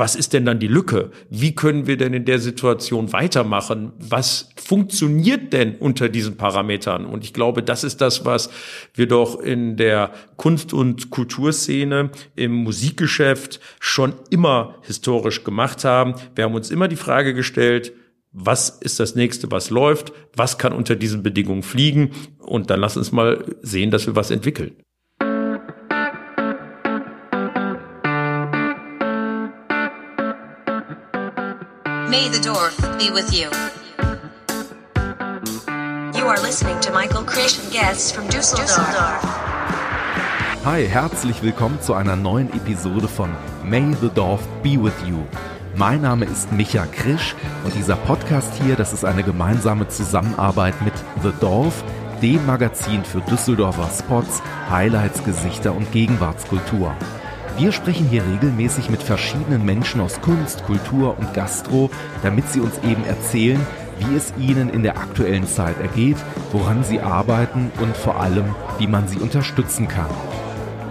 was ist denn dann die Lücke? Wie können wir denn in der Situation weitermachen? Was funktioniert denn unter diesen Parametern? Und ich glaube, das ist das, was wir doch in der Kunst- und Kulturszene, im Musikgeschäft schon immer historisch gemacht haben. Wir haben uns immer die Frage gestellt, was ist das nächste, was läuft? Was kann unter diesen Bedingungen fliegen? Und dann lass uns mal sehen, dass wir was entwickeln. May the Dorf be with you. You are listening to Michael and guests from Düsseldorf. Hi, herzlich willkommen zu einer neuen Episode von May the Dorf be with you. Mein Name ist Micha Krisch und dieser Podcast hier, das ist eine gemeinsame Zusammenarbeit mit The Dorf, dem Magazin für Düsseldorfer Spots, Highlights, Gesichter und Gegenwartskultur. Wir sprechen hier regelmäßig mit verschiedenen Menschen aus Kunst, Kultur und Gastro, damit sie uns eben erzählen, wie es ihnen in der aktuellen Zeit ergeht, woran sie arbeiten und vor allem, wie man sie unterstützen kann.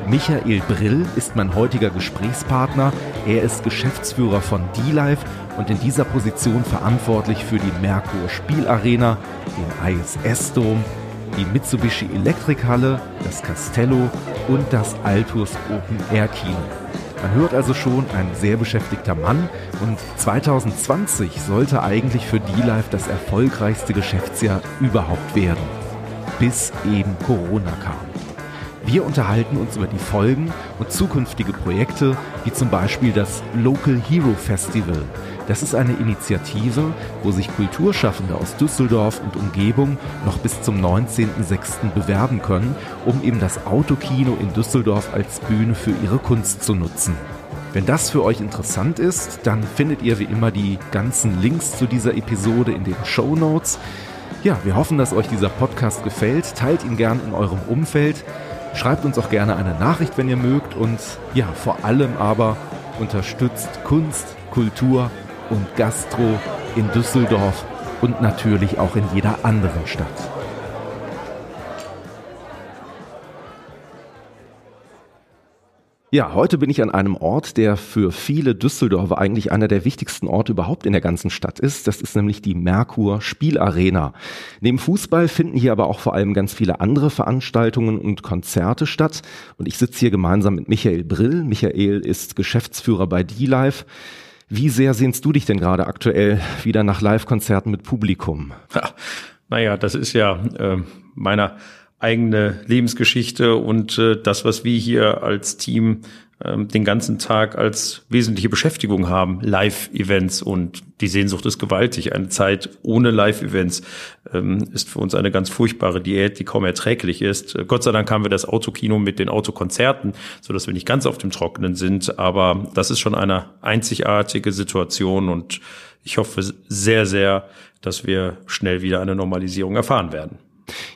Michael Brill ist mein heutiger Gesprächspartner. Er ist Geschäftsführer von D-Live und in dieser Position verantwortlich für die Merkur Spielarena, den ISS Dom, die Mitsubishi Elektrikhalle, das Castello und das Altus Open Air Kino. Man hört also schon, ein sehr beschäftigter Mann und 2020 sollte eigentlich für D-Live das erfolgreichste Geschäftsjahr überhaupt werden. Bis eben Corona kam. Wir unterhalten uns über die Folgen und zukünftige Projekte, wie zum Beispiel das Local Hero Festival, das ist eine Initiative, wo sich Kulturschaffende aus Düsseldorf und Umgebung noch bis zum 19.06. bewerben können, um eben das Autokino in Düsseldorf als Bühne für ihre Kunst zu nutzen. Wenn das für euch interessant ist, dann findet ihr wie immer die ganzen Links zu dieser Episode in den Show Notes. Ja, wir hoffen, dass euch dieser Podcast gefällt. Teilt ihn gern in eurem Umfeld. Schreibt uns auch gerne eine Nachricht, wenn ihr mögt. Und ja, vor allem aber unterstützt Kunst, Kultur und Gastro in Düsseldorf und natürlich auch in jeder anderen Stadt. Ja, heute bin ich an einem Ort, der für viele Düsseldorfer eigentlich einer der wichtigsten Orte überhaupt in der ganzen Stadt ist. Das ist nämlich die Merkur Spielarena. Neben Fußball finden hier aber auch vor allem ganz viele andere Veranstaltungen und Konzerte statt. Und ich sitze hier gemeinsam mit Michael Brill. Michael ist Geschäftsführer bei D-Live. Wie sehr sehnst du dich denn gerade aktuell wieder nach Live-Konzerten mit Publikum? Ja, naja, das ist ja äh, meiner eigene Lebensgeschichte und äh, das, was wir hier als Team ähm, den ganzen Tag als wesentliche Beschäftigung haben, Live-Events und die Sehnsucht ist gewaltig. Eine Zeit ohne Live-Events ähm, ist für uns eine ganz furchtbare Diät, die kaum erträglich ist. Äh, Gott sei Dank haben wir das Autokino mit den Autokonzerten, so dass wir nicht ganz auf dem Trockenen sind, aber das ist schon eine einzigartige Situation und ich hoffe sehr, sehr, dass wir schnell wieder eine Normalisierung erfahren werden.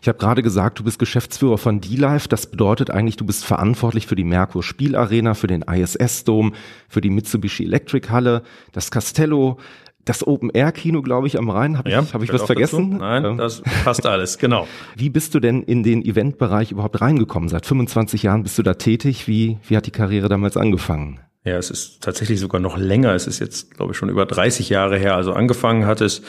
Ich habe gerade gesagt, du bist Geschäftsführer von D-Live. Das bedeutet eigentlich, du bist verantwortlich für die Merkur Spielarena, für den ISS Dome, für die Mitsubishi Electric Halle, das Castello, das Open Air Kino, glaube ich, am Rhein. Habe ich, ja, hab ich was vergessen? Dazu? Nein, ähm. das passt alles, genau. Wie bist du denn in den Eventbereich überhaupt reingekommen? Seit 25 Jahren bist du da tätig. Wie, wie hat die Karriere damals angefangen? Ja, es ist tatsächlich sogar noch länger. Es ist jetzt, glaube ich, schon über 30 Jahre her. Also angefangen hat es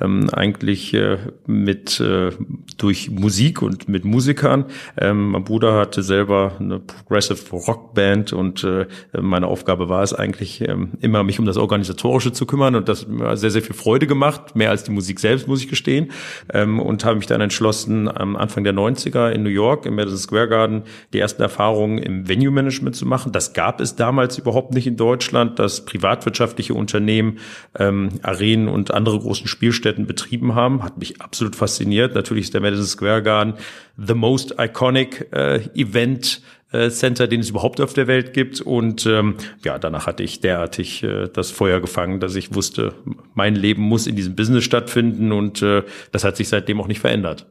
ähm, eigentlich äh, mit äh, durch Musik und mit Musikern. Ähm, mein Bruder hatte selber eine Progressive Rock Band und äh, meine Aufgabe war es eigentlich ähm, immer, mich um das Organisatorische zu kümmern und das hat mir sehr, sehr viel Freude gemacht, mehr als die Musik selbst, muss ich gestehen. Ähm, und habe mich dann entschlossen, am Anfang der 90er in New York im Madison Square Garden die ersten Erfahrungen im Venue Management zu machen. Das gab es damals überhaupt überhaupt nicht in Deutschland, dass privatwirtschaftliche Unternehmen ähm, Arenen und andere großen Spielstätten betrieben haben. Hat mich absolut fasziniert. Natürlich ist der Madison Square Garden the most iconic äh, Event äh, Center, den es überhaupt auf der Welt gibt. Und ähm, ja, danach hatte ich derartig äh, das Feuer gefangen, dass ich wusste, mein Leben muss in diesem Business stattfinden und äh, das hat sich seitdem auch nicht verändert.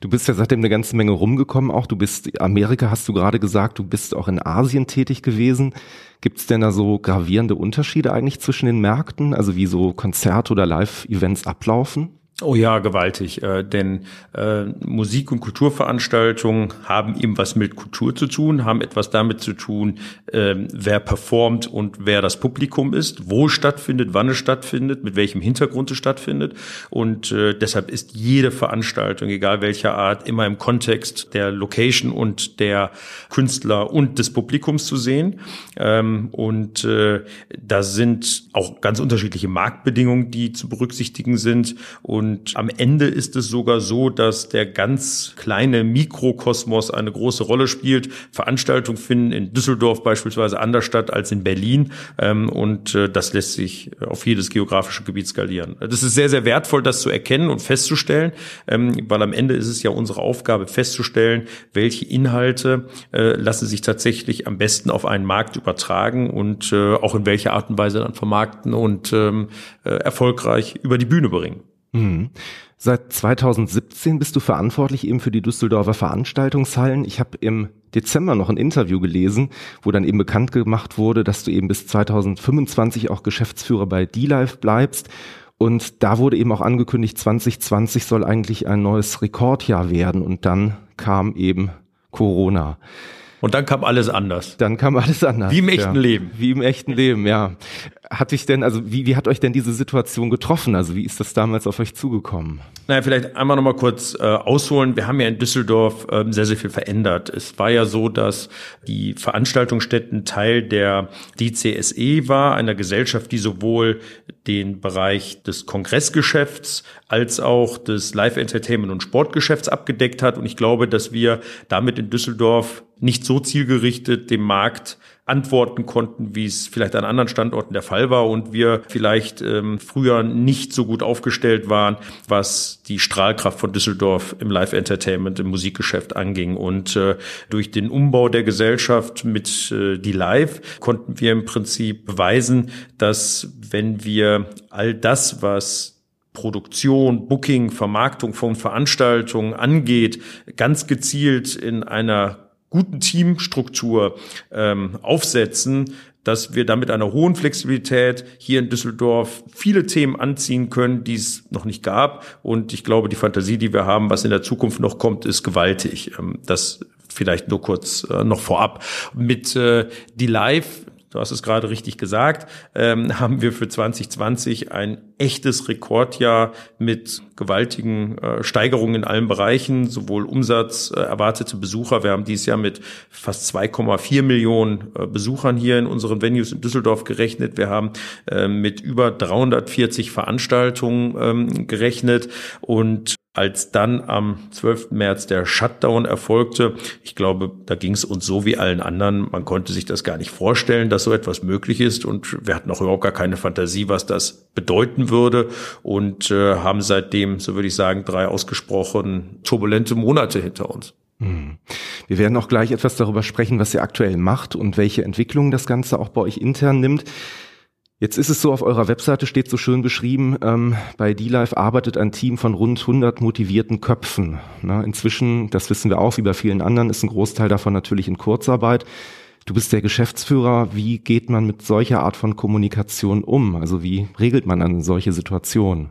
Du bist ja seitdem eine ganze Menge rumgekommen auch. Du bist Amerika, hast du gerade gesagt, du bist auch in Asien tätig gewesen. Gibt es denn da so gravierende Unterschiede eigentlich zwischen den Märkten, also wie so Konzerte oder Live-Events ablaufen? Oh ja, gewaltig. Äh, denn äh, Musik- und Kulturveranstaltungen haben eben was mit Kultur zu tun, haben etwas damit zu tun, äh, wer performt und wer das Publikum ist, wo es stattfindet, wann es stattfindet, mit welchem Hintergrund es stattfindet. Und äh, deshalb ist jede Veranstaltung, egal welcher Art, immer im Kontext der Location und der Künstler und des Publikums zu sehen. Ähm, und äh, da sind auch ganz unterschiedliche Marktbedingungen, die zu berücksichtigen sind. Und und am Ende ist es sogar so, dass der ganz kleine Mikrokosmos eine große Rolle spielt. Veranstaltungen finden in Düsseldorf beispielsweise anders statt als in Berlin. Ähm, und äh, das lässt sich auf jedes geografische Gebiet skalieren. Das ist sehr, sehr wertvoll, das zu erkennen und festzustellen, ähm, weil am Ende ist es ja unsere Aufgabe festzustellen, welche Inhalte äh, lassen sich tatsächlich am besten auf einen Markt übertragen und äh, auch in welcher Art und Weise dann vermarkten und ähm, erfolgreich über die Bühne bringen. Mhm. Seit 2017 bist du verantwortlich eben für die Düsseldorfer Veranstaltungshallen. Ich habe im Dezember noch ein Interview gelesen, wo dann eben bekannt gemacht wurde, dass du eben bis 2025 auch Geschäftsführer bei D-Live bleibst. Und da wurde eben auch angekündigt, 2020 soll eigentlich ein neues Rekordjahr werden. Und dann kam eben Corona. Und dann kam alles anders. Dann kam alles anders. Wie im echten ja. Leben. Wie im echten Leben, ja hat dich denn, also wie, wie hat euch denn diese Situation getroffen? Also wie ist das damals auf euch zugekommen? Naja, vielleicht einmal nochmal kurz äh, ausholen. Wir haben ja in Düsseldorf äh, sehr, sehr viel verändert. Es war ja so, dass die Veranstaltungsstätten Teil der DCSE war, einer Gesellschaft, die sowohl den Bereich des Kongressgeschäfts als auch des Live-Entertainment- und Sportgeschäfts abgedeckt hat. Und ich glaube, dass wir damit in Düsseldorf nicht so zielgerichtet dem Markt antworten konnten, wie es vielleicht an anderen Standorten der Fall war und wir vielleicht ähm, früher nicht so gut aufgestellt waren, was die Strahlkraft von Düsseldorf im Live-Entertainment, im Musikgeschäft anging. Und äh, durch den Umbau der Gesellschaft mit äh, die Live konnten wir im Prinzip beweisen, dass wenn wir all das, was Produktion, Booking, Vermarktung von Veranstaltungen angeht, ganz gezielt in einer guten Teamstruktur ähm, aufsetzen, dass wir damit einer hohen Flexibilität hier in Düsseldorf viele Themen anziehen können, die es noch nicht gab. Und ich glaube, die Fantasie, die wir haben, was in der Zukunft noch kommt, ist gewaltig. Ähm, das vielleicht nur kurz äh, noch vorab. Mit äh, die Live du hast es gerade richtig gesagt, ähm, haben wir für 2020 ein echtes Rekordjahr mit gewaltigen äh, Steigerungen in allen Bereichen, sowohl Umsatz, äh, erwartete Besucher. Wir haben dieses Jahr mit fast 2,4 Millionen äh, Besuchern hier in unseren Venues in Düsseldorf gerechnet. Wir haben äh, mit über 340 Veranstaltungen ähm, gerechnet und als dann am 12. März der Shutdown erfolgte, ich glaube, da ging es uns so wie allen anderen, man konnte sich das gar nicht vorstellen, dass so etwas möglich ist und wir hatten auch überhaupt gar keine Fantasie, was das bedeuten würde und äh, haben seitdem, so würde ich sagen, drei ausgesprochen turbulente Monate hinter uns. Hm. Wir werden auch gleich etwas darüber sprechen, was ihr aktuell macht und welche Entwicklungen das Ganze auch bei euch intern nimmt. Jetzt ist es so, auf eurer Webseite steht so schön beschrieben, ähm, bei D-Live arbeitet ein Team von rund 100 motivierten Köpfen. Na, inzwischen, das wissen wir auch, wie bei vielen anderen, ist ein Großteil davon natürlich in Kurzarbeit. Du bist der Geschäftsführer. Wie geht man mit solcher Art von Kommunikation um? Also wie regelt man eine solche Situation?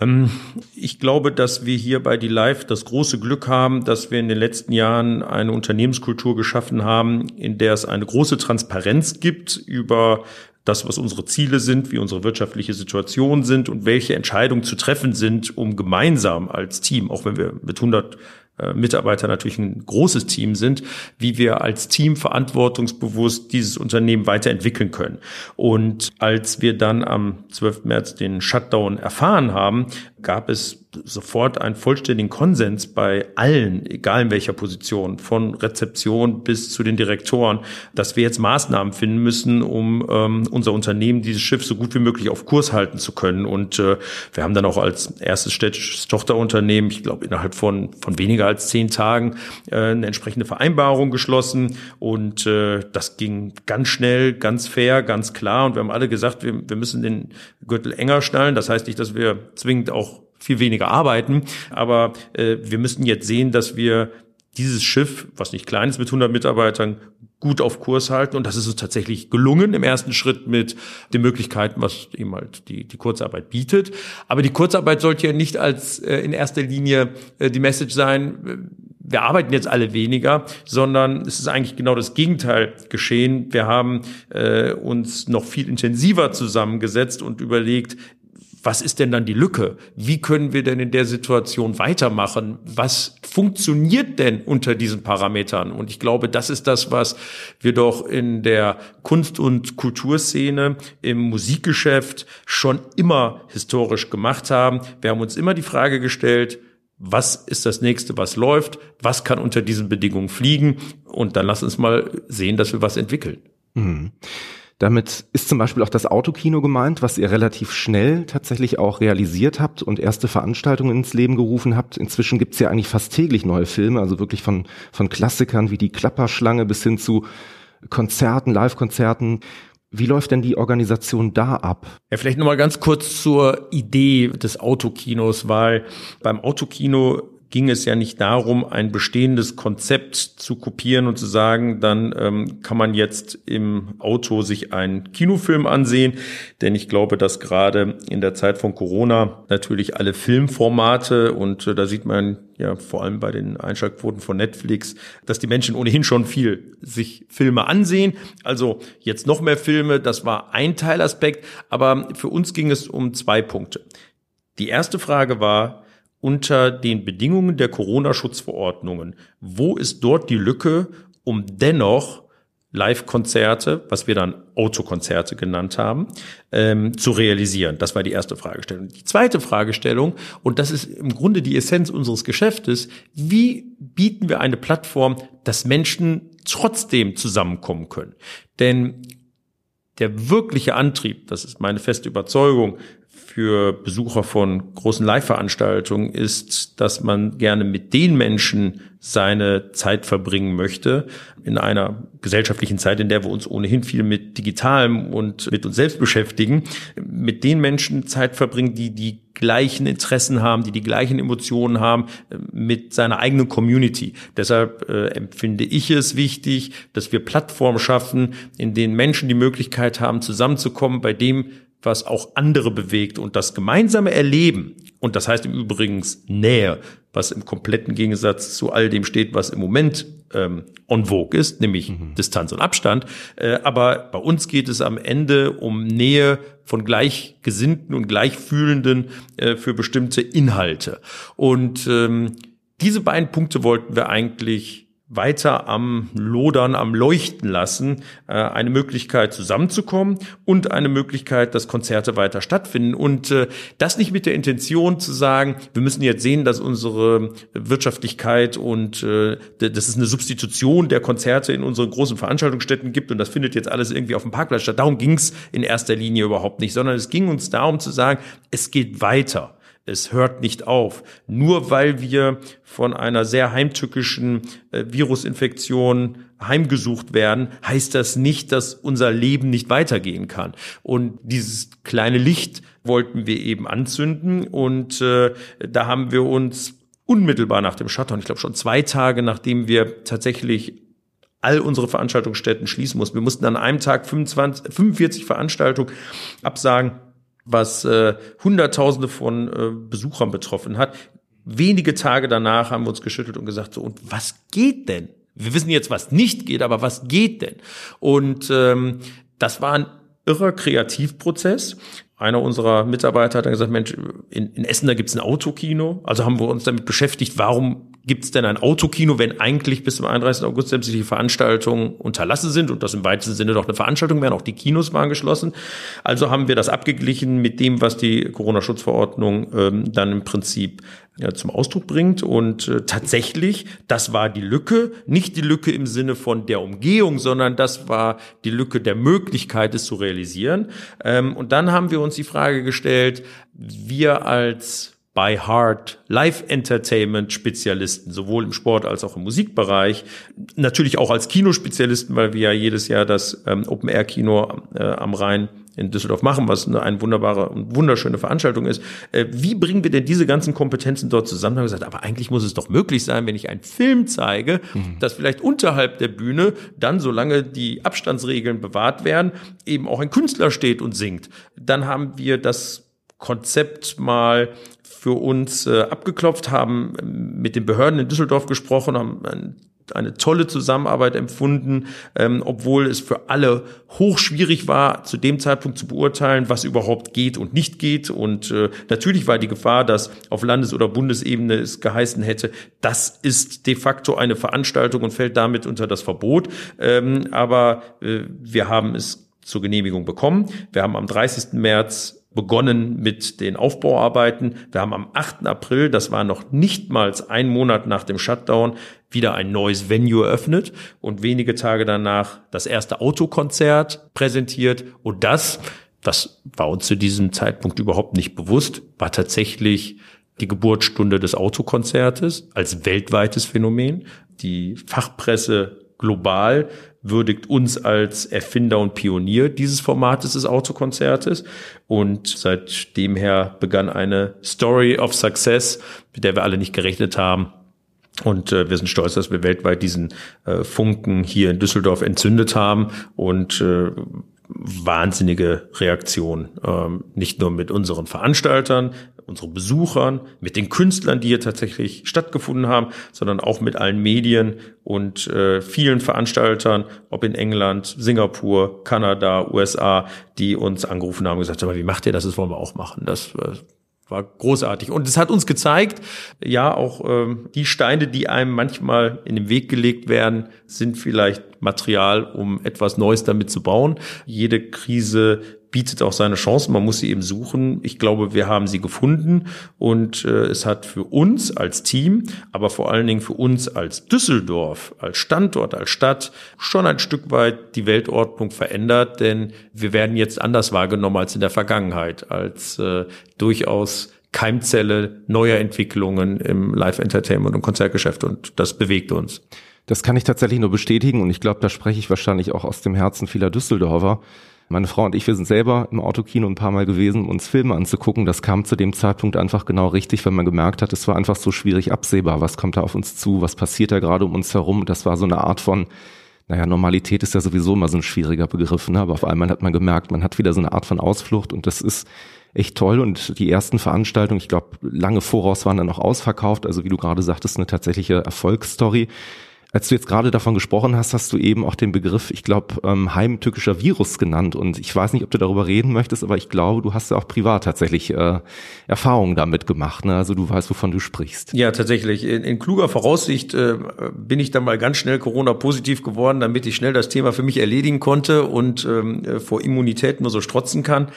Ähm, ich glaube, dass wir hier bei die Live das große Glück haben, dass wir in den letzten Jahren eine Unternehmenskultur geschaffen haben, in der es eine große Transparenz gibt über das, was unsere Ziele sind, wie unsere wirtschaftliche Situation sind und welche Entscheidungen zu treffen sind, um gemeinsam als Team, auch wenn wir mit 100 äh, Mitarbeiter natürlich ein großes Team sind, wie wir als Team verantwortungsbewusst dieses Unternehmen weiterentwickeln können. Und als wir dann am 12. März den Shutdown erfahren haben, gab es sofort einen vollständigen Konsens bei allen, egal in welcher Position, von Rezeption bis zu den Direktoren, dass wir jetzt Maßnahmen finden müssen, um ähm, unser Unternehmen, dieses Schiff so gut wie möglich auf Kurs halten zu können. Und äh, wir haben dann auch als erstes städtisches Tochterunternehmen, ich glaube innerhalb von, von weniger als zehn Tagen, äh, eine entsprechende Vereinbarung geschlossen. Und äh, das ging ganz schnell, ganz fair, ganz klar. Und wir haben alle gesagt, wir, wir müssen den Gürtel enger schnallen. Das heißt nicht, dass wir zwingend auch viel weniger arbeiten. Aber äh, wir müssen jetzt sehen, dass wir dieses Schiff, was nicht klein ist mit 100 Mitarbeitern, gut auf Kurs halten. Und das ist uns tatsächlich gelungen im ersten Schritt mit den Möglichkeiten, was eben halt die, die Kurzarbeit bietet. Aber die Kurzarbeit sollte ja nicht als äh, in erster Linie äh, die Message sein, wir arbeiten jetzt alle weniger, sondern es ist eigentlich genau das Gegenteil geschehen. Wir haben äh, uns noch viel intensiver zusammengesetzt und überlegt, was ist denn dann die Lücke? Wie können wir denn in der Situation weitermachen? Was funktioniert denn unter diesen Parametern? Und ich glaube, das ist das, was wir doch in der Kunst- und Kulturszene, im Musikgeschäft schon immer historisch gemacht haben. Wir haben uns immer die Frage gestellt, was ist das nächste, was läuft? Was kann unter diesen Bedingungen fliegen? Und dann lass uns mal sehen, dass wir was entwickeln. Mhm. Damit ist zum Beispiel auch das Autokino gemeint, was ihr relativ schnell tatsächlich auch realisiert habt und erste Veranstaltungen ins Leben gerufen habt. Inzwischen gibt's ja eigentlich fast täglich neue Filme, also wirklich von, von Klassikern wie die Klapperschlange bis hin zu Konzerten, Live-Konzerten. Wie läuft denn die Organisation da ab? Ja, vielleicht nochmal ganz kurz zur Idee des Autokinos, weil beim Autokino ging es ja nicht darum, ein bestehendes Konzept zu kopieren und zu sagen, dann ähm, kann man jetzt im Auto sich einen Kinofilm ansehen. Denn ich glaube, dass gerade in der Zeit von Corona natürlich alle Filmformate und äh, da sieht man ja vor allem bei den Einschaltquoten von Netflix, dass die Menschen ohnehin schon viel sich Filme ansehen. Also jetzt noch mehr Filme, das war ein Teilaspekt. Aber für uns ging es um zwei Punkte. Die erste Frage war, unter den Bedingungen der Corona-Schutzverordnungen. Wo ist dort die Lücke, um dennoch Live-Konzerte, was wir dann Autokonzerte genannt haben, ähm, zu realisieren? Das war die erste Fragestellung. Die zweite Fragestellung, und das ist im Grunde die Essenz unseres Geschäftes, wie bieten wir eine Plattform, dass Menschen trotzdem zusammenkommen können? Denn der wirkliche Antrieb, das ist meine feste Überzeugung, für Besucher von großen Live-Veranstaltungen ist, dass man gerne mit den Menschen seine Zeit verbringen möchte. In einer gesellschaftlichen Zeit, in der wir uns ohnehin viel mit Digitalem und mit uns selbst beschäftigen, mit den Menschen Zeit verbringen, die die gleichen Interessen haben, die die gleichen Emotionen haben, mit seiner eigenen Community. Deshalb äh, empfinde ich es wichtig, dass wir Plattformen schaffen, in denen Menschen die Möglichkeit haben, zusammenzukommen bei dem, was auch andere bewegt und das gemeinsame Erleben, und das heißt im Übrigen Nähe, was im kompletten Gegensatz zu all dem steht, was im Moment ähm, on vogue ist, nämlich mhm. Distanz und Abstand. Äh, aber bei uns geht es am Ende um Nähe von Gleichgesinnten und Gleichfühlenden äh, für bestimmte Inhalte. Und ähm, diese beiden Punkte wollten wir eigentlich weiter am Lodern, am Leuchten lassen, äh, eine Möglichkeit zusammenzukommen und eine Möglichkeit, dass Konzerte weiter stattfinden. Und äh, das nicht mit der Intention zu sagen, wir müssen jetzt sehen, dass unsere Wirtschaftlichkeit und äh, dass es eine Substitution der Konzerte in unseren großen Veranstaltungsstätten gibt und das findet jetzt alles irgendwie auf dem Parkplatz statt. Darum ging es in erster Linie überhaupt nicht, sondern es ging uns darum zu sagen, es geht weiter es hört nicht auf. Nur weil wir von einer sehr heimtückischen äh, Virusinfektion heimgesucht werden, heißt das nicht, dass unser Leben nicht weitergehen kann. Und dieses kleine Licht wollten wir eben anzünden und äh, da haben wir uns unmittelbar nach dem Shutdown, ich glaube schon zwei Tage nachdem wir tatsächlich all unsere Veranstaltungsstätten schließen mussten. Wir mussten an einem Tag 25, 45 Veranstaltungen absagen was äh, Hunderttausende von äh, Besuchern betroffen hat. Wenige Tage danach haben wir uns geschüttelt und gesagt, so, und was geht denn? Wir wissen jetzt, was nicht geht, aber was geht denn? Und ähm, das war ein irrer Kreativprozess. Einer unserer Mitarbeiter hat dann gesagt, Mensch, in, in Essen, da gibt's ein Autokino. Also haben wir uns damit beschäftigt, warum gibt es denn ein Autokino, wenn eigentlich bis zum 31. August sämtliche Veranstaltungen unterlassen sind und das im weitesten Sinne doch eine Veranstaltung wären, auch die Kinos waren geschlossen. Also haben wir das abgeglichen mit dem, was die Corona-Schutzverordnung ähm, dann im Prinzip ja, zum Ausdruck bringt. Und äh, tatsächlich, das war die Lücke, nicht die Lücke im Sinne von der Umgehung, sondern das war die Lücke der Möglichkeit, es zu realisieren. Ähm, und dann haben wir uns die Frage gestellt, wir als by Heart Live Entertainment Spezialisten, sowohl im Sport als auch im Musikbereich. Natürlich auch als Kinospezialisten, weil wir ja jedes Jahr das ähm, Open Air Kino äh, am Rhein in Düsseldorf machen, was eine, eine wunderbare und wunderschöne Veranstaltung ist. Äh, wie bringen wir denn diese ganzen Kompetenzen dort zusammen? Da haben wir gesagt, aber eigentlich muss es doch möglich sein, wenn ich einen Film zeige, mhm. dass vielleicht unterhalb der Bühne dann, solange die Abstandsregeln bewahrt werden, eben auch ein Künstler steht und singt. Dann haben wir das Konzept mal für uns äh, abgeklopft, haben mit den Behörden in Düsseldorf gesprochen, haben ein eine tolle Zusammenarbeit empfunden, ähm, obwohl es für alle hochschwierig war, zu dem Zeitpunkt zu beurteilen, was überhaupt geht und nicht geht. Und äh, natürlich war die Gefahr, dass auf Landes- oder Bundesebene es geheißen hätte, das ist de facto eine Veranstaltung und fällt damit unter das Verbot. Ähm, aber äh, wir haben es zur Genehmigung bekommen. Wir haben am 30. März begonnen mit den Aufbauarbeiten. Wir haben am 8. April, das war noch nicht mal ein Monat nach dem Shutdown, wieder ein neues Venue eröffnet und wenige Tage danach das erste Autokonzert präsentiert. Und das, das war uns zu diesem Zeitpunkt überhaupt nicht bewusst, war tatsächlich die Geburtsstunde des Autokonzertes als weltweites Phänomen. Die Fachpresse global würdigt uns als Erfinder und Pionier dieses Formates des Autokonzertes. Und seitdem her begann eine Story of Success, mit der wir alle nicht gerechnet haben. Und äh, wir sind stolz, dass wir weltweit diesen äh, Funken hier in Düsseldorf entzündet haben und äh, wahnsinnige Reaktion. Ähm, nicht nur mit unseren Veranstaltern, unseren Besuchern, mit den Künstlern, die hier tatsächlich stattgefunden haben, sondern auch mit allen Medien und äh, vielen Veranstaltern, ob in England, Singapur, Kanada, USA, die uns angerufen haben und gesagt haben, wie macht ihr das? Das wollen wir auch machen. Das äh, war großartig. Und es hat uns gezeigt, ja, auch ähm, die Steine, die einem manchmal in den Weg gelegt werden, sind vielleicht Material, um etwas Neues damit zu bauen. Jede Krise bietet auch seine Chancen, man muss sie eben suchen. Ich glaube, wir haben sie gefunden und äh, es hat für uns als Team, aber vor allen Dingen für uns als Düsseldorf, als Standort, als Stadt schon ein Stück weit die Weltordnung verändert, denn wir werden jetzt anders wahrgenommen als in der Vergangenheit, als äh, durchaus Keimzelle neuer Entwicklungen im Live-Entertainment und Konzertgeschäft und das bewegt uns. Das kann ich tatsächlich nur bestätigen und ich glaube, da spreche ich wahrscheinlich auch aus dem Herzen vieler Düsseldorfer. Meine Frau und ich, wir sind selber im Autokino ein paar Mal gewesen, um uns Filme anzugucken. Das kam zu dem Zeitpunkt einfach genau richtig, wenn man gemerkt hat, es war einfach so schwierig absehbar. Was kommt da auf uns zu? Was passiert da gerade um uns herum? Das war so eine Art von, naja, Normalität ist ja sowieso immer so ein schwieriger Begriff, ne? aber auf einmal hat man gemerkt, man hat wieder so eine Art von Ausflucht und das ist echt toll und die ersten Veranstaltungen, ich glaube, lange voraus waren dann auch ausverkauft, also wie du gerade sagtest, eine tatsächliche Erfolgsstory. Als du jetzt gerade davon gesprochen hast, hast du eben auch den Begriff, ich glaube, ähm, heimtückischer Virus genannt. Und ich weiß nicht, ob du darüber reden möchtest, aber ich glaube, du hast ja auch privat tatsächlich äh, Erfahrungen damit gemacht. Ne? Also du weißt, wovon du sprichst. Ja, tatsächlich. In, in kluger Voraussicht äh, bin ich dann mal ganz schnell Corona-positiv geworden, damit ich schnell das Thema für mich erledigen konnte und ähm, äh, vor Immunität nur so strotzen kann.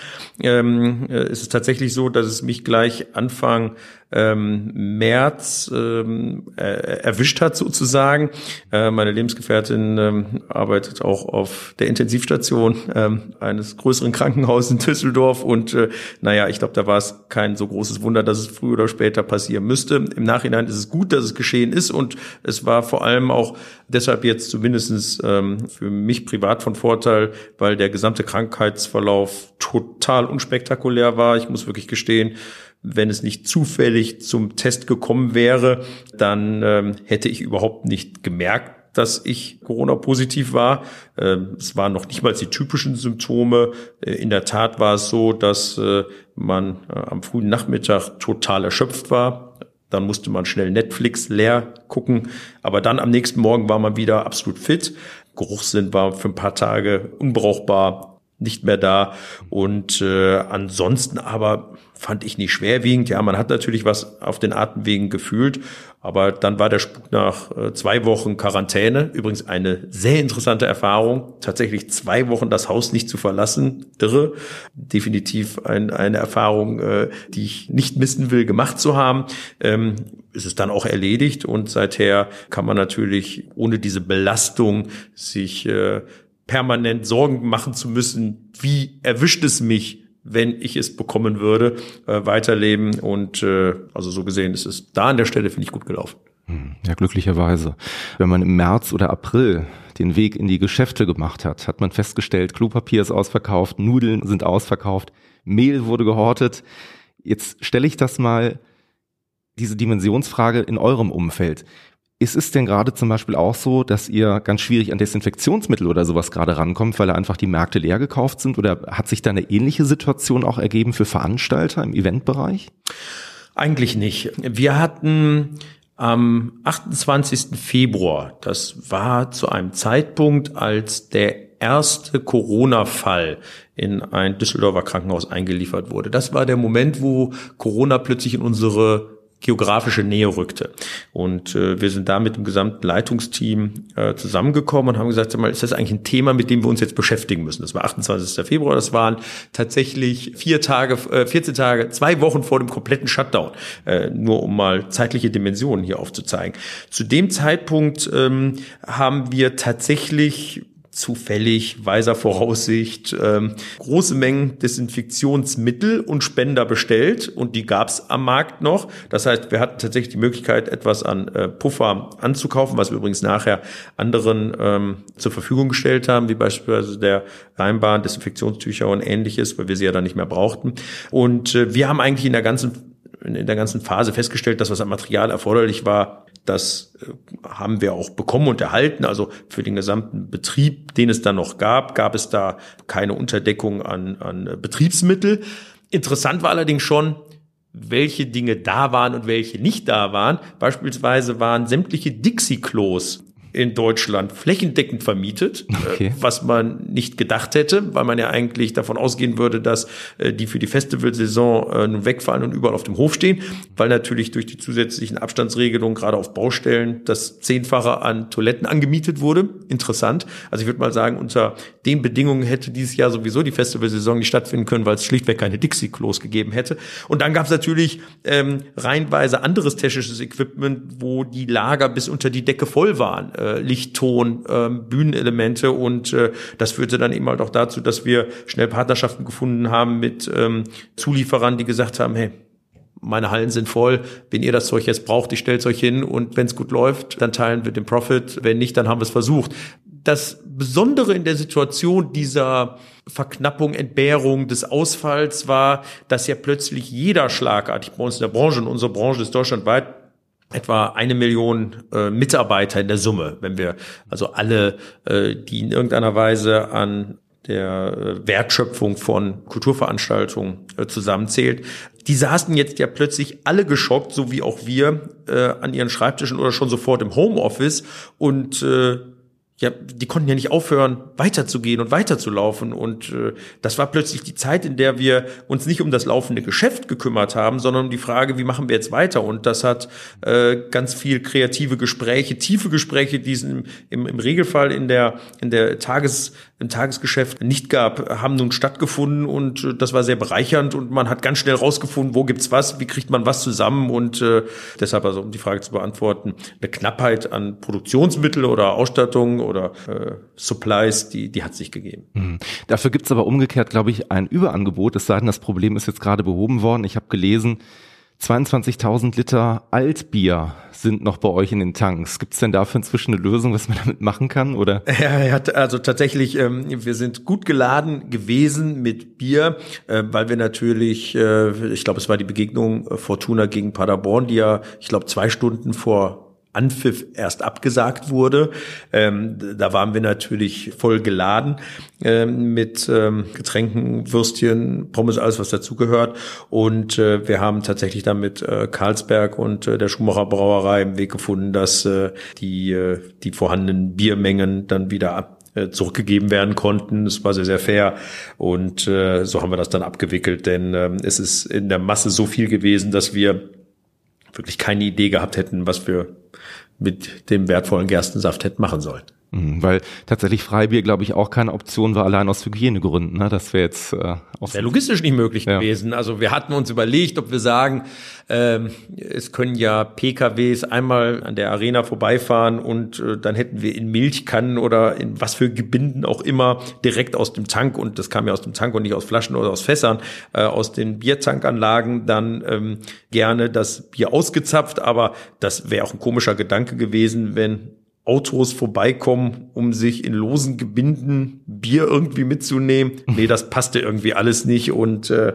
Ähm, äh, es ist tatsächlich so, dass es mich gleich Anfang ähm, März ähm, äh, erwischt hat sozusagen. Äh, meine Lebensgefährtin ähm, arbeitet auch auf der Intensivstation ähm, eines größeren Krankenhauses in Düsseldorf und äh, naja, ich glaube, da war es kein so großes Wunder, dass es früher oder später passieren müsste. Im Nachhinein ist es gut, dass es geschehen ist und es war vor allem auch deshalb jetzt zumindestens ähm, für mich privat von Vorteil, weil der gesamte Krankheitsverlauf total unspektakulär war. Ich muss wirklich gestehen, wenn es nicht zufällig zum Test gekommen wäre, dann ähm, hätte ich überhaupt nicht gemerkt, dass ich Corona-positiv war. Ähm, es waren noch nicht mal die typischen Symptome. Äh, in der Tat war es so, dass äh, man äh, am frühen Nachmittag total erschöpft war. Dann musste man schnell Netflix leer gucken. Aber dann am nächsten Morgen war man wieder absolut fit. Geruchssinn war für ein paar Tage unbrauchbar, nicht mehr da. Und äh, ansonsten aber fand ich nicht schwerwiegend. Ja, man hat natürlich was auf den Atemwegen gefühlt, aber dann war der Spuk nach äh, zwei Wochen Quarantäne. Übrigens eine sehr interessante Erfahrung, tatsächlich zwei Wochen das Haus nicht zu verlassen. Irre. Definitiv ein, eine Erfahrung, äh, die ich nicht missen will, gemacht zu haben. Ähm, ist es dann auch erledigt und seither kann man natürlich ohne diese Belastung sich äh, permanent Sorgen machen zu müssen, wie erwischt es mich, wenn ich es bekommen würde, äh, weiterleben. Und äh, also so gesehen ist es da an der Stelle, finde ich, gut gelaufen. Hm, ja, glücklicherweise. Wenn man im März oder April den Weg in die Geschäfte gemacht hat, hat man festgestellt, Klopapier ist ausverkauft, Nudeln sind ausverkauft, Mehl wurde gehortet. Jetzt stelle ich das mal, diese Dimensionsfrage in eurem Umfeld. Ist es denn gerade zum Beispiel auch so, dass ihr ganz schwierig an Desinfektionsmittel oder sowas gerade rankommt, weil einfach die Märkte leer gekauft sind? Oder hat sich da eine ähnliche Situation auch ergeben für Veranstalter im Eventbereich? Eigentlich nicht. Wir hatten am 28. Februar, das war zu einem Zeitpunkt, als der erste Corona-Fall in ein Düsseldorfer Krankenhaus eingeliefert wurde. Das war der Moment, wo Corona plötzlich in unsere geografische Nähe rückte. Und äh, wir sind da mit dem gesamten Leitungsteam äh, zusammengekommen und haben gesagt, sag mal, ist das eigentlich ein Thema, mit dem wir uns jetzt beschäftigen müssen? Das war 28. Februar, das waren tatsächlich vier Tage, äh, 14 Tage, zwei Wochen vor dem kompletten Shutdown, äh, nur um mal zeitliche Dimensionen hier aufzuzeigen. Zu dem Zeitpunkt ähm, haben wir tatsächlich zufällig, weiser Voraussicht, ähm, große Mengen Desinfektionsmittel und Spender bestellt und die gab es am Markt noch. Das heißt, wir hatten tatsächlich die Möglichkeit, etwas an äh, Puffer anzukaufen, was wir übrigens nachher anderen ähm, zur Verfügung gestellt haben, wie beispielsweise der Rheinbahn, Desinfektionstücher und ähnliches, weil wir sie ja dann nicht mehr brauchten. Und äh, wir haben eigentlich in der ganzen in der ganzen Phase festgestellt, dass was an Material erforderlich war, das äh, haben wir auch bekommen und erhalten. Also für den gesamten Betrieb, den es dann noch gab, gab es da keine Unterdeckung an, an Betriebsmittel. Interessant war allerdings schon, welche Dinge da waren und welche nicht da waren. Beispielsweise waren sämtliche Dixie-Klos in Deutschland flächendeckend vermietet, äh, okay. was man nicht gedacht hätte, weil man ja eigentlich davon ausgehen würde, dass äh, die für die Festivalsaison äh, nun wegfallen und überall auf dem Hof stehen, weil natürlich durch die zusätzlichen Abstandsregelungen gerade auf Baustellen das Zehnfache an Toiletten angemietet wurde. Interessant. Also ich würde mal sagen, unter den Bedingungen hätte dieses Jahr sowieso die Festivalsaison nicht stattfinden können, weil es schlichtweg keine Dixie-Klos gegeben hätte. Und dann gab es natürlich ähm, reihenweise anderes technisches Equipment, wo die Lager bis unter die Decke voll waren äh, Lichtton, äh, Bühnenelemente und äh, das führte dann eben halt auch dazu, dass wir schnell Partnerschaften gefunden haben mit ähm, Zulieferern, die gesagt haben, hey, meine Hallen sind voll, wenn ihr das Zeug jetzt braucht, ich stell's euch hin und wenn es gut läuft, dann teilen wir den Profit, wenn nicht, dann haben wir es versucht. Das Besondere in der Situation dieser Verknappung, Entbehrung des Ausfalls war, dass ja plötzlich jeder schlagartig bei uns in der Branche, und unsere Branche ist deutschlandweit etwa eine Million äh, Mitarbeiter in der Summe, wenn wir also alle, äh, die in irgendeiner Weise an der äh, Wertschöpfung von Kulturveranstaltungen äh, zusammenzählt. Die saßen jetzt ja plötzlich alle geschockt, so wie auch wir, äh, an ihren Schreibtischen oder schon sofort im Homeoffice und äh, ja, die konnten ja nicht aufhören, weiterzugehen und weiterzulaufen. Und äh, das war plötzlich die Zeit, in der wir uns nicht um das laufende Geschäft gekümmert haben, sondern um die Frage, wie machen wir jetzt weiter? Und das hat äh, ganz viel kreative Gespräche, tiefe Gespräche, die es im, im, im Regelfall in der, in der Tages, im Tagesgeschäft nicht gab, haben nun stattgefunden und äh, das war sehr bereichernd und man hat ganz schnell rausgefunden, wo gibt's was, wie kriegt man was zusammen und äh, deshalb also, um die Frage zu beantworten, eine Knappheit an Produktionsmittel oder Ausstattung oder äh, Supplies, die, die hat sich gegeben. Mhm. Dafür gibt's aber umgekehrt, glaube ich, ein Überangebot, es sei denn, das Problem ist jetzt gerade behoben worden. Ich habe gelesen, 22.000 Liter Altbier sind noch bei euch in den Tanks. Gibt es denn dafür inzwischen eine Lösung, was man damit machen kann? Oder? Ja, ja also tatsächlich, ähm, wir sind gut geladen gewesen mit Bier, äh, weil wir natürlich, äh, ich glaube, es war die Begegnung äh, Fortuna gegen Paderborn, die ja, ich glaube, zwei Stunden vor Anpfiff erst abgesagt wurde. Ähm, da waren wir natürlich voll geladen ähm, mit ähm, Getränken, Würstchen, Pommes, alles was dazugehört. Und äh, wir haben tatsächlich dann mit äh, Karlsberg und äh, der Schumacher Brauerei einen Weg gefunden, dass äh, die, äh, die vorhandenen Biermengen dann wieder ab äh, zurückgegeben werden konnten. Es war sehr, sehr fair und so haben wir das dann abgewickelt, denn äh, es ist in der Masse so viel gewesen, dass wir wirklich keine Idee gehabt hätten, was wir mit dem wertvollen Gerstensaft hätten machen sollen. Mhm, weil tatsächlich Freibier, glaube ich, auch keine Option war, allein aus Hygienegründen. Ne? Das wäre jetzt äh, auch wäre logistisch nicht möglich ja. gewesen. Also wir hatten uns überlegt, ob wir sagen, ähm, es können ja PKWs einmal an der Arena vorbeifahren und äh, dann hätten wir in Milchkannen oder in was für Gebinden auch immer direkt aus dem Tank und das kam ja aus dem Tank und nicht aus Flaschen oder aus Fässern, äh, aus den Biertankanlagen dann ähm, gerne das Bier ausgezapft. Aber das wäre auch ein komischer Gedanke gewesen, wenn Autos vorbeikommen, um sich in losen Gebinden Bier irgendwie mitzunehmen. Nee, das passte irgendwie alles nicht. Und äh,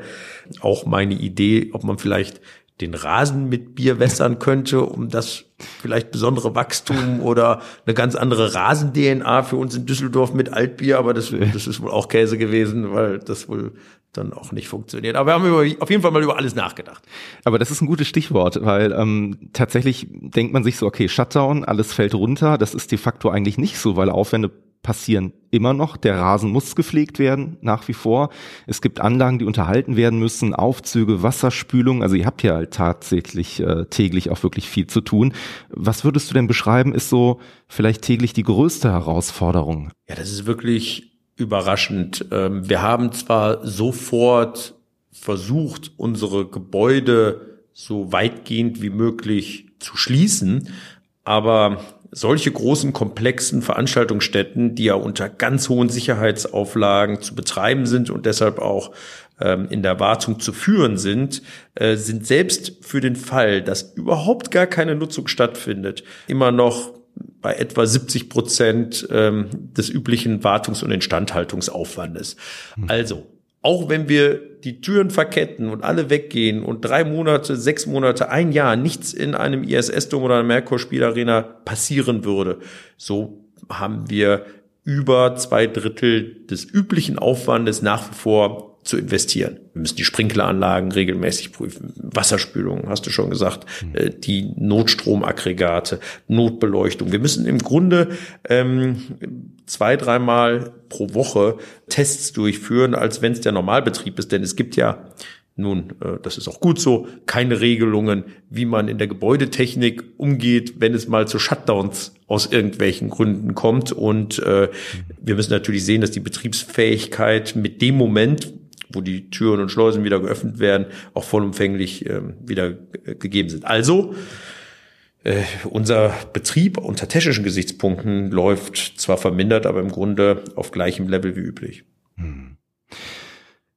auch meine Idee, ob man vielleicht den Rasen mit Bier wässern könnte, um das vielleicht besondere Wachstum oder eine ganz andere Rasen-DNA für uns in Düsseldorf mit Altbier, aber das, das ist wohl auch Käse gewesen, weil das wohl dann auch nicht funktioniert. Aber wir haben über, auf jeden Fall mal über alles nachgedacht. Aber das ist ein gutes Stichwort, weil ähm, tatsächlich denkt man sich so, okay, Shutdown, alles fällt runter. Das ist de facto eigentlich nicht so, weil Aufwände passieren immer noch. Der Rasen muss gepflegt werden, nach wie vor. Es gibt Anlagen, die unterhalten werden müssen, Aufzüge, Wasserspülung. Also ihr habt ja halt tatsächlich äh, täglich auch wirklich viel zu tun. Was würdest du denn beschreiben, ist so vielleicht täglich die größte Herausforderung? Ja, das ist wirklich überraschend. Ähm, wir haben zwar sofort versucht, unsere Gebäude so weitgehend wie möglich zu schließen, aber solche großen, komplexen Veranstaltungsstätten, die ja unter ganz hohen Sicherheitsauflagen zu betreiben sind und deshalb auch ähm, in der Wartung zu führen sind, äh, sind selbst für den Fall, dass überhaupt gar keine Nutzung stattfindet, immer noch bei etwa 70 Prozent ähm, des üblichen Wartungs- und Instandhaltungsaufwandes. Hm. Also, auch wenn wir die Türen verketten und alle weggehen und drei Monate, sechs Monate, ein Jahr nichts in einem ISS-Dom oder einer Merkur-Spielarena passieren würde, so haben wir über zwei Drittel des üblichen Aufwandes nach wie vor zu investieren. Wir müssen die Sprinkleranlagen regelmäßig prüfen, Wasserspülung, hast du schon gesagt, mhm. die Notstromaggregate, Notbeleuchtung. Wir müssen im Grunde ähm, zwei, dreimal pro Woche Tests durchführen, als wenn es der Normalbetrieb ist. Denn es gibt ja nun, äh, das ist auch gut so, keine Regelungen, wie man in der Gebäudetechnik umgeht, wenn es mal zu Shutdowns aus irgendwelchen Gründen kommt. Und äh, wir müssen natürlich sehen, dass die Betriebsfähigkeit mit dem Moment, wo die Türen und Schleusen wieder geöffnet werden, auch vollumfänglich äh, wieder gegeben sind. Also äh, unser Betrieb unter technischen Gesichtspunkten läuft zwar vermindert, aber im Grunde auf gleichem Level wie üblich. Hm.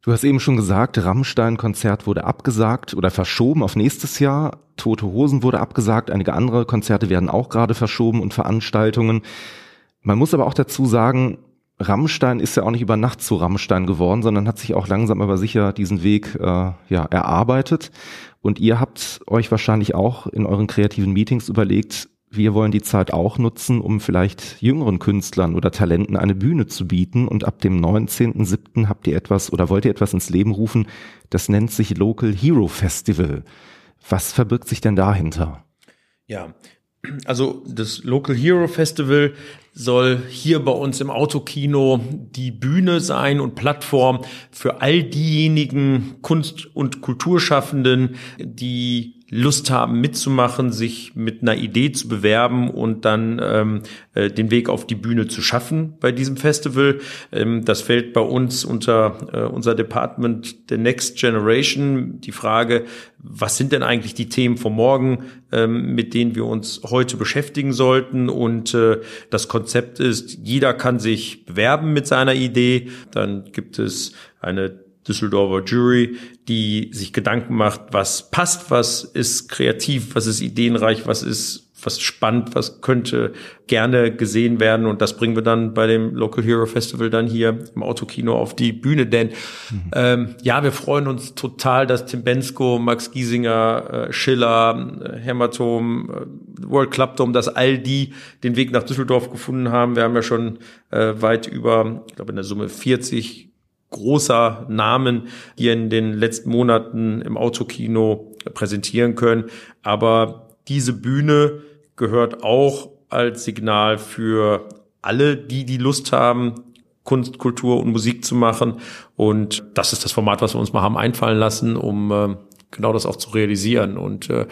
Du hast eben schon gesagt, Rammstein-Konzert wurde abgesagt oder verschoben auf nächstes Jahr. Tote Hosen wurde abgesagt. Einige andere Konzerte werden auch gerade verschoben und Veranstaltungen. Man muss aber auch dazu sagen, Rammstein ist ja auch nicht über Nacht zu Rammstein geworden, sondern hat sich auch langsam aber sicher diesen Weg äh, ja, erarbeitet. Und ihr habt euch wahrscheinlich auch in euren kreativen Meetings überlegt, wir wollen die Zeit auch nutzen, um vielleicht jüngeren Künstlern oder Talenten eine Bühne zu bieten. Und ab dem 19.07. habt ihr etwas oder wollt ihr etwas ins Leben rufen, das nennt sich Local Hero Festival. Was verbirgt sich denn dahinter? Ja, also das Local Hero Festival soll hier bei uns im Autokino die Bühne sein und Plattform für all diejenigen Kunst- und Kulturschaffenden, die Lust haben mitzumachen, sich mit einer Idee zu bewerben und dann ähm, äh, den Weg auf die Bühne zu schaffen bei diesem Festival. Ähm, das fällt bei uns unter äh, unser Department The Next Generation. Die Frage, was sind denn eigentlich die Themen von morgen, ähm, mit denen wir uns heute beschäftigen sollten? Und äh, das Konzept ist, jeder kann sich bewerben mit seiner Idee. Dann gibt es eine Düsseldorfer Jury, die sich Gedanken macht, was passt, was ist kreativ, was ist ideenreich, was ist was spannend, was könnte gerne gesehen werden und das bringen wir dann bei dem Local Hero Festival dann hier im Autokino auf die Bühne, denn mhm. ähm, ja, wir freuen uns total, dass Tim Bensko, Max Giesinger, äh, Schiller, äh, Hämatom, äh, World Club Dome, dass all die den Weg nach Düsseldorf gefunden haben. Wir haben ja schon äh, weit über, ich glaube in der Summe 40 großer Namen hier in den letzten Monaten im Autokino präsentieren können. Aber diese Bühne gehört auch als Signal für alle, die die Lust haben, Kunst, Kultur und Musik zu machen. Und das ist das Format, was wir uns mal haben einfallen lassen, um äh, genau das auch zu realisieren. Und äh,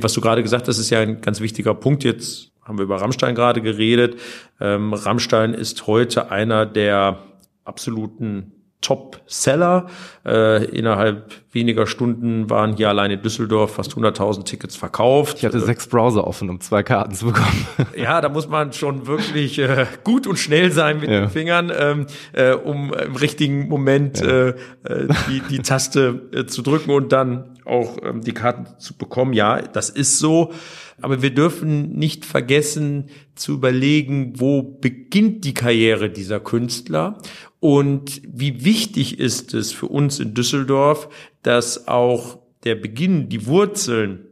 was du gerade gesagt hast, ist ja ein ganz wichtiger Punkt. Jetzt haben wir über Rammstein gerade geredet. Ähm, Rammstein ist heute einer der absoluten Top-Seller. Äh, innerhalb weniger Stunden waren hier allein in Düsseldorf fast 100.000 Tickets verkauft. Ich hatte sechs Browser offen, um zwei Karten zu bekommen. Ja, da muss man schon wirklich äh, gut und schnell sein mit ja. den Fingern, ähm, äh, um im richtigen Moment ja. äh, äh die, die Taste äh, zu drücken und dann auch ähm, die Karten zu bekommen. Ja, das ist so. Aber wir dürfen nicht vergessen zu überlegen, wo beginnt die Karriere dieser Künstler und wie wichtig ist es für uns in Düsseldorf, dass auch der Beginn, die Wurzeln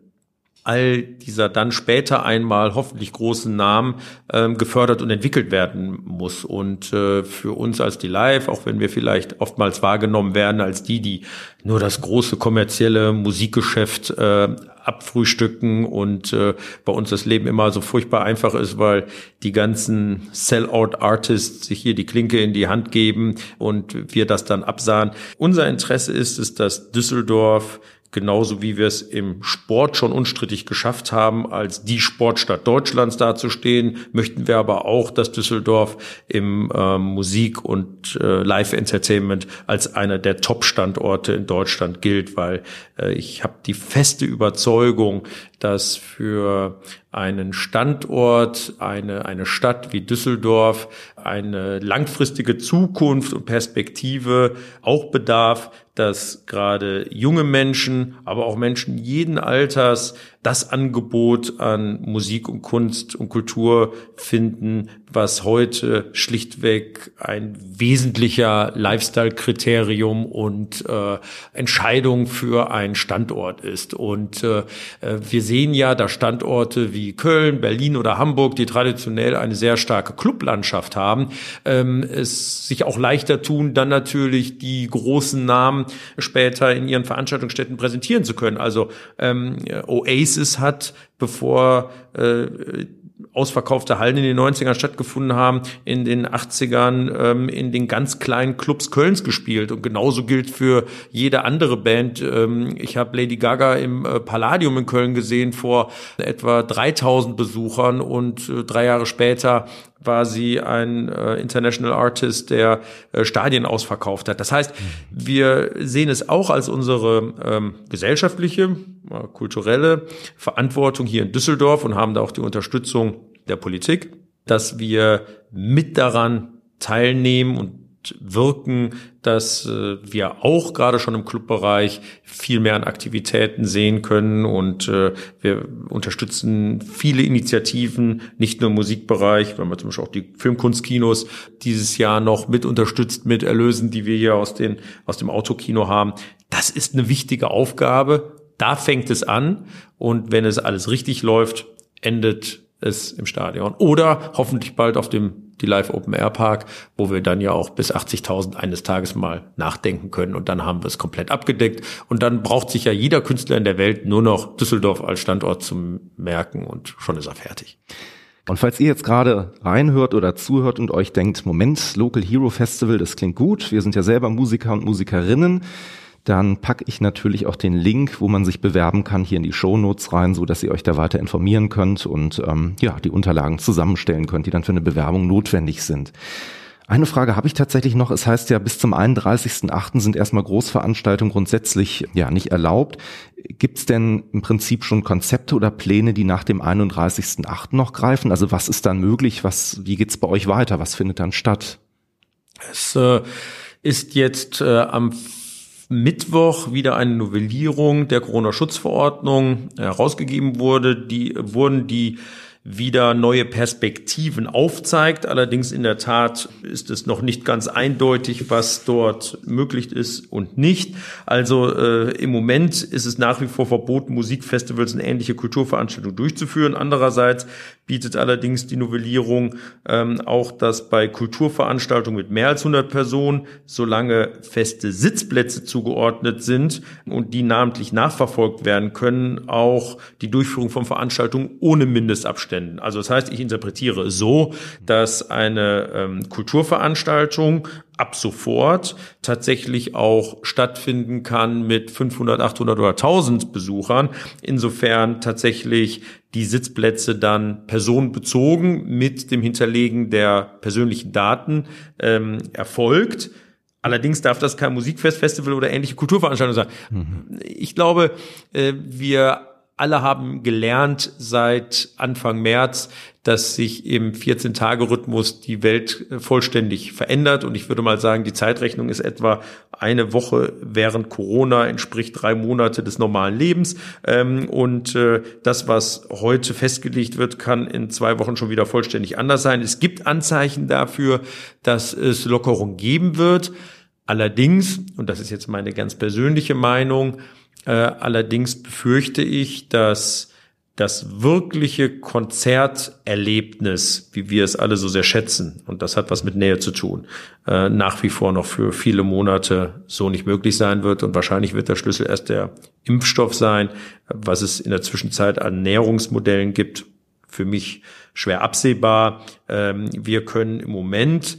all dieser dann später einmal hoffentlich großen Namen ähm, gefördert und entwickelt werden muss. Und äh, für uns als die Live, auch wenn wir vielleicht oftmals wahrgenommen werden als die, die nur das große kommerzielle Musikgeschäft äh, abfrühstücken und äh, bei uns das Leben immer so furchtbar einfach ist, weil die ganzen Sellout-Artists sich hier die Klinke in die Hand geben und wir das dann absahen. Unser Interesse ist es, dass Düsseldorf genauso wie wir es im Sport schon unstrittig geschafft haben, als die Sportstadt Deutschlands dazustehen, möchten wir aber auch, dass Düsseldorf im äh, Musik- und äh, Live-Entertainment als einer der Top-Standorte in Deutschland gilt, weil äh, ich habe die feste Überzeugung, dass für einen Standort, eine, eine Stadt wie Düsseldorf eine langfristige Zukunft und Perspektive auch bedarf, dass gerade junge Menschen, aber auch Menschen jeden Alters das Angebot an Musik und Kunst und Kultur finden, was heute schlichtweg ein wesentlicher Lifestyle-Kriterium und äh, Entscheidung für einen Standort ist. Und äh, wir sehen ja, da Standorte wie Köln, Berlin oder Hamburg, die traditionell eine sehr starke Clublandschaft haben, ähm, es sich auch leichter tun, dann natürlich die großen Namen später in ihren Veranstaltungsstätten präsentieren zu können. Also ähm, Oasis hat, bevor äh, ausverkaufte Hallen in den 90ern stattgefunden haben, in den 80ern ähm, in den ganz kleinen Clubs Kölns gespielt. Und genauso gilt für jede andere Band. Ähm, ich habe Lady Gaga im äh, Palladium in Köln gesehen vor etwa 3000 Besuchern und äh, drei Jahre später war sie ein äh, International Artist, der äh, Stadien ausverkauft hat. Das heißt, wir sehen es auch als unsere ähm, gesellschaftliche, äh, kulturelle Verantwortung hier in Düsseldorf und haben da auch die Unterstützung der Politik, dass wir mit daran teilnehmen und wirken, dass äh, wir auch gerade schon im Clubbereich viel mehr an Aktivitäten sehen können und äh, wir unterstützen viele Initiativen, nicht nur im Musikbereich, weil wir zum Beispiel auch die Filmkunstkinos dieses Jahr noch mit unterstützt mit Erlösen, die wir hier aus, den, aus dem Autokino haben. Das ist eine wichtige Aufgabe. Da fängt es an und wenn es alles richtig läuft, endet es im Stadion. Oder hoffentlich bald auf dem die Live Open Air Park, wo wir dann ja auch bis 80.000 eines Tages mal nachdenken können und dann haben wir es komplett abgedeckt. Und dann braucht sich ja jeder Künstler in der Welt nur noch Düsseldorf als Standort zum merken und schon ist er fertig. Und falls ihr jetzt gerade reinhört oder zuhört und euch denkt, Moment, Local Hero Festival, das klingt gut, wir sind ja selber Musiker und Musikerinnen, dann packe ich natürlich auch den Link, wo man sich bewerben kann, hier in die Show Notes rein, so dass ihr euch da weiter informieren könnt und ähm, ja die Unterlagen zusammenstellen könnt, die dann für eine Bewerbung notwendig sind. Eine Frage habe ich tatsächlich noch. Es heißt ja, bis zum 31.8. sind erstmal Großveranstaltungen grundsätzlich ja nicht erlaubt. Gibt es denn im Prinzip schon Konzepte oder Pläne, die nach dem 31.8. noch greifen? Also was ist dann möglich? Was, wie geht's bei euch weiter? Was findet dann statt? Es äh, ist jetzt äh, am Mittwoch wieder eine Novellierung der Corona-Schutzverordnung herausgegeben wurde. Die wurden die wieder neue Perspektiven aufzeigt. Allerdings in der Tat ist es noch nicht ganz eindeutig, was dort möglich ist und nicht. Also äh, im Moment ist es nach wie vor verboten, Musikfestivals und ähnliche Kulturveranstaltungen durchzuführen. Andererseits bietet allerdings die Novellierung ähm, auch, dass bei Kulturveranstaltungen mit mehr als 100 Personen, solange feste Sitzplätze zugeordnet sind und die namentlich nachverfolgt werden können, auch die Durchführung von Veranstaltungen ohne Mindestabstand Konzertständen. Also das heißt, ich interpretiere so, dass eine ähm, Kulturveranstaltung ab sofort tatsächlich auch stattfinden kann mit 500, 800 oder 1000 Besuchern. Insofern tatsächlich die Sitzplätze dann personenbezogen mit dem Hinterlegen der persönlichen Daten ähm, erfolgt. Allerdings darf das kein Musikfest, Festival oder ähnliche Kulturveranstaltung sein. Mhm. Ich glaube, äh, wir alle haben gelernt seit Anfang März, dass sich im 14-Tage-Rhythmus die Welt äh, vollständig verändert. Und ich würde mal sagen, die Zeitrechnung ist etwa eine Woche während Corona, entspricht drei Monate des normalen Lebens. Ähm, und äh, das, was heute festgelegt wird, kann in zwei Wochen schon wieder vollständig anders sein. Es gibt Anzeichen dafür, dass es Lockerung geben wird. Allerdings, und das ist jetzt meine ganz persönliche Meinung, äh, allerdings befürchte ich, dass das wirkliche Konzerterlebnis, wie wir es alle so sehr schätzen, und das hat was mit Nähe zu tun, äh, nach wie vor noch für viele Monate so nicht möglich sein wird. Und wahrscheinlich wird der Schlüssel erst der Impfstoff sein, was es in der Zwischenzeit an Näherungsmodellen gibt. Für mich schwer absehbar. Ähm, wir können im Moment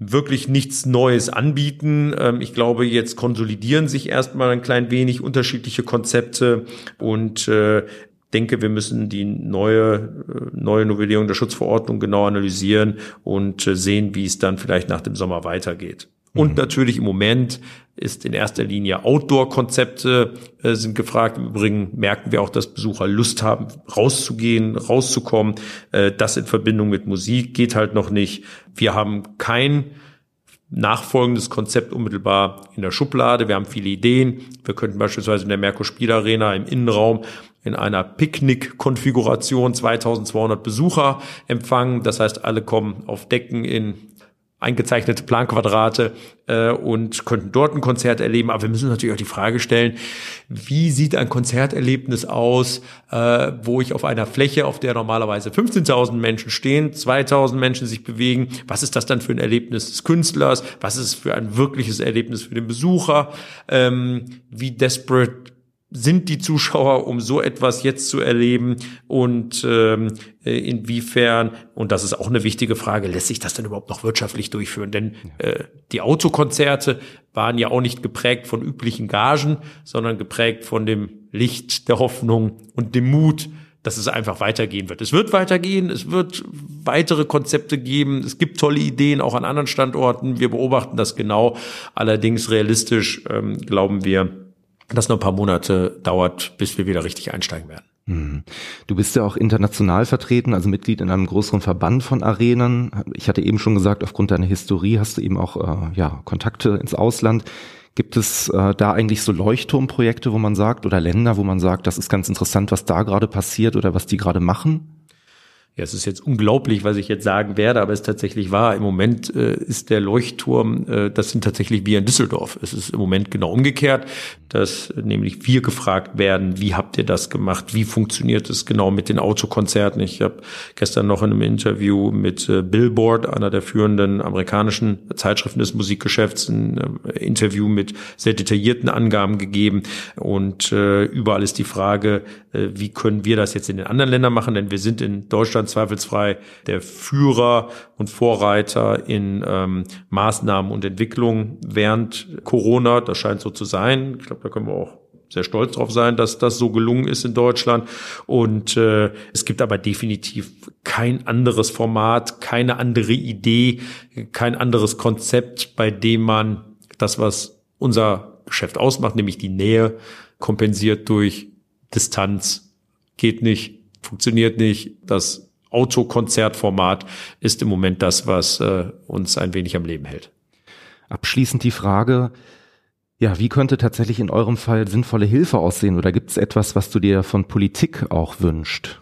wirklich nichts Neues anbieten. Ähm, ich glaube, jetzt konsolidieren sich erstmal ein klein wenig unterschiedliche Konzepte und äh, denke, wir müssen die neue, äh, neue Novellierung der Schutzverordnung genau analysieren und äh, sehen, wie es dann vielleicht nach dem Sommer weitergeht. Und mhm. natürlich im Moment ist in erster Linie Outdoor-Konzepte äh, sind gefragt. Im Übrigen merken wir auch, dass Besucher Lust haben, rauszugehen, rauszukommen. Äh, das in Verbindung mit Musik geht halt noch nicht. Wir haben kein nachfolgendes Konzept unmittelbar in der Schublade. Wir haben viele Ideen. Wir könnten beispielsweise in der Merkur Spielarena im Innenraum in einer Picknick-Konfiguration 2200 Besucher empfangen. Das heißt, alle kommen auf Decken in eingezeichnete Planquadrate äh, und könnten dort ein Konzert erleben. Aber wir müssen natürlich auch die Frage stellen, wie sieht ein Konzerterlebnis aus, äh, wo ich auf einer Fläche, auf der normalerweise 15.000 Menschen stehen, 2.000 Menschen sich bewegen, was ist das dann für ein Erlebnis des Künstlers, was ist für ein wirkliches Erlebnis für den Besucher, ähm, wie desperate sind die Zuschauer, um so etwas jetzt zu erleben und ähm, äh, inwiefern, und das ist auch eine wichtige Frage, lässt sich das denn überhaupt noch wirtschaftlich durchführen? Denn äh, die Autokonzerte waren ja auch nicht geprägt von üblichen Gagen, sondern geprägt von dem Licht der Hoffnung und dem Mut, dass es einfach weitergehen wird. Es wird weitergehen, es wird weitere Konzepte geben, es gibt tolle Ideen auch an anderen Standorten, wir beobachten das genau, allerdings realistisch ähm, glauben wir, das noch ein paar Monate dauert, bis wir wieder richtig einsteigen werden. Hm. Du bist ja auch international vertreten, also Mitglied in einem größeren Verband von Arenen. Ich hatte eben schon gesagt, aufgrund deiner Historie hast du eben auch äh, ja, Kontakte ins Ausland. Gibt es äh, da eigentlich so Leuchtturmprojekte, wo man sagt, oder Länder, wo man sagt, das ist ganz interessant, was da gerade passiert oder was die gerade machen? Ja, es ist jetzt unglaublich, was ich jetzt sagen werde, aber es ist tatsächlich wahr. Im Moment äh, ist der Leuchtturm, äh, das sind tatsächlich wir in Düsseldorf. Es ist im Moment genau umgekehrt, dass nämlich wir gefragt werden, wie habt ihr das gemacht? Wie funktioniert es genau mit den Autokonzerten? Ich habe gestern noch in einem Interview mit äh, Billboard, einer der führenden amerikanischen Zeitschriften des Musikgeschäfts, ein äh, Interview mit sehr detaillierten Angaben gegeben. Und äh, überall ist die Frage, äh, wie können wir das jetzt in den anderen Ländern machen? Denn wir sind in Deutschland zweifelsfrei der Führer und Vorreiter in ähm, Maßnahmen und Entwicklung während Corona. Das scheint so zu sein. Ich glaube, da können wir auch sehr stolz drauf sein, dass das so gelungen ist in Deutschland. Und äh, es gibt aber definitiv kein anderes Format, keine andere Idee, kein anderes Konzept, bei dem man das, was unser Geschäft ausmacht, nämlich die Nähe, kompensiert durch Distanz. Geht nicht, funktioniert nicht. Das Autokonzertformat ist im Moment das, was äh, uns ein wenig am Leben hält. Abschließend die Frage, ja, wie könnte tatsächlich in eurem Fall sinnvolle Hilfe aussehen oder gibt es etwas, was du dir von Politik auch wünscht?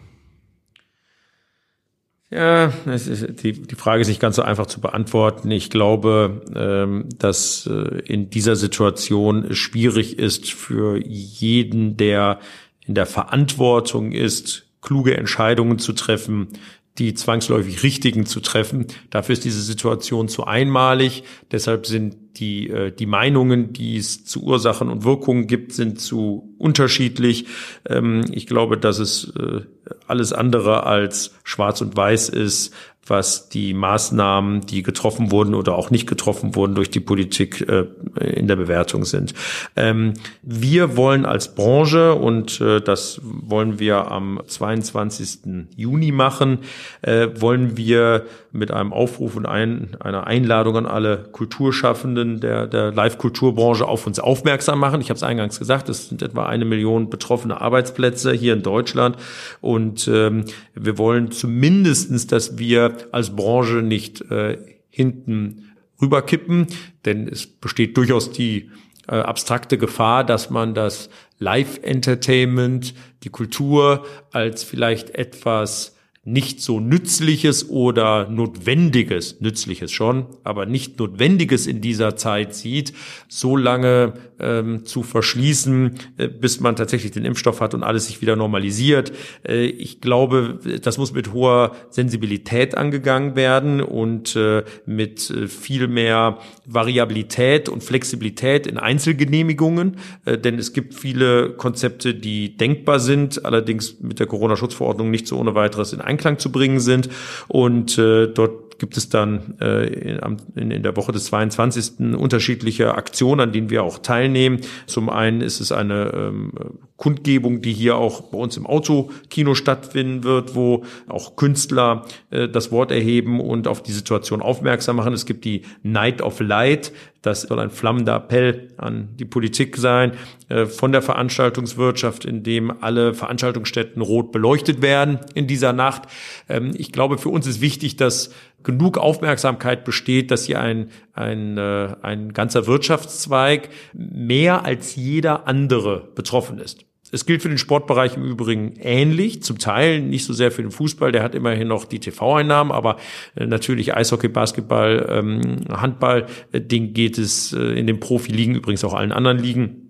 Ja, es ist, die, die Frage ist nicht ganz so einfach zu beantworten. Ich glaube, ähm, dass äh, in dieser Situation schwierig ist für jeden, der in der Verantwortung ist, kluge Entscheidungen zu treffen, die zwangsläufig richtigen zu treffen. Dafür ist diese Situation zu einmalig. Deshalb sind die, äh, die Meinungen, die es zu Ursachen und Wirkungen gibt, sind zu unterschiedlich. Ähm, ich glaube, dass es äh, alles andere als schwarz und weiß ist, was die Maßnahmen, die getroffen wurden oder auch nicht getroffen wurden durch die Politik äh, in der Bewertung sind. Ähm, wir wollen als Branche, und äh, das wollen wir am 22. Juni machen, äh, wollen wir mit einem Aufruf und ein, einer Einladung an alle Kulturschaffenden der, der Live-Kulturbranche auf uns aufmerksam machen. Ich habe es eingangs gesagt, es sind etwa eine Million betroffene Arbeitsplätze hier in Deutschland und ähm, wir wollen zumindestens, dass wir als Branche nicht äh, hinten rüberkippen, denn es besteht durchaus die äh, abstrakte Gefahr, dass man das Live-Entertainment, die Kultur als vielleicht etwas nicht so nützliches oder notwendiges, nützliches schon, aber nicht notwendiges in dieser Zeit sieht, so lange ähm, zu verschließen, äh, bis man tatsächlich den Impfstoff hat und alles sich wieder normalisiert. Äh, ich glaube, das muss mit hoher Sensibilität angegangen werden und äh, mit äh, viel mehr Variabilität und Flexibilität in Einzelgenehmigungen, äh, denn es gibt viele Konzepte, die denkbar sind, allerdings mit der Corona-Schutzverordnung nicht so ohne weiteres in Einklang zu bringen sind. Und äh, dort gibt es dann äh, in, in der Woche des 22. unterschiedliche Aktionen, an denen wir auch teilnehmen. Zum einen ist es eine ähm, Kundgebung, die hier auch bei uns im Autokino stattfinden wird, wo auch Künstler äh, das Wort erheben und auf die Situation aufmerksam machen. Es gibt die Night of Light. Das soll ein flammender Appell an die Politik sein, äh, von der Veranstaltungswirtschaft, in dem alle Veranstaltungsstätten rot beleuchtet werden in dieser Nacht. Ähm, ich glaube, für uns ist wichtig, dass genug Aufmerksamkeit besteht, dass hier ein, ein, äh, ein ganzer Wirtschaftszweig mehr als jeder andere betroffen ist. Es gilt für den Sportbereich im Übrigen ähnlich, zum Teil nicht so sehr für den Fußball, der hat immerhin noch die TV-Einnahmen, aber äh, natürlich Eishockey, Basketball, ähm, Handball, äh, Ding geht es äh, in den Profiligen, übrigens auch allen anderen Ligen